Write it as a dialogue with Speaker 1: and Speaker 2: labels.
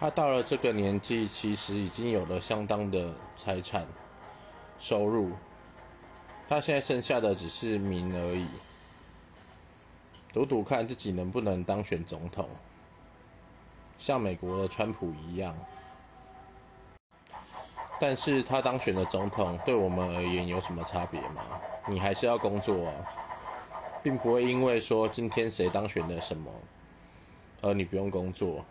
Speaker 1: 他到了这个年纪其实已经有了相当的财产收入他现在剩下的只是名而已。赌赌看自己能不能当选总统像美国的川普一样。但是他当选的总统对我们而言有什么差别吗？你还是要工作啊并不会因为说今天谁当选了什么而你不用工作。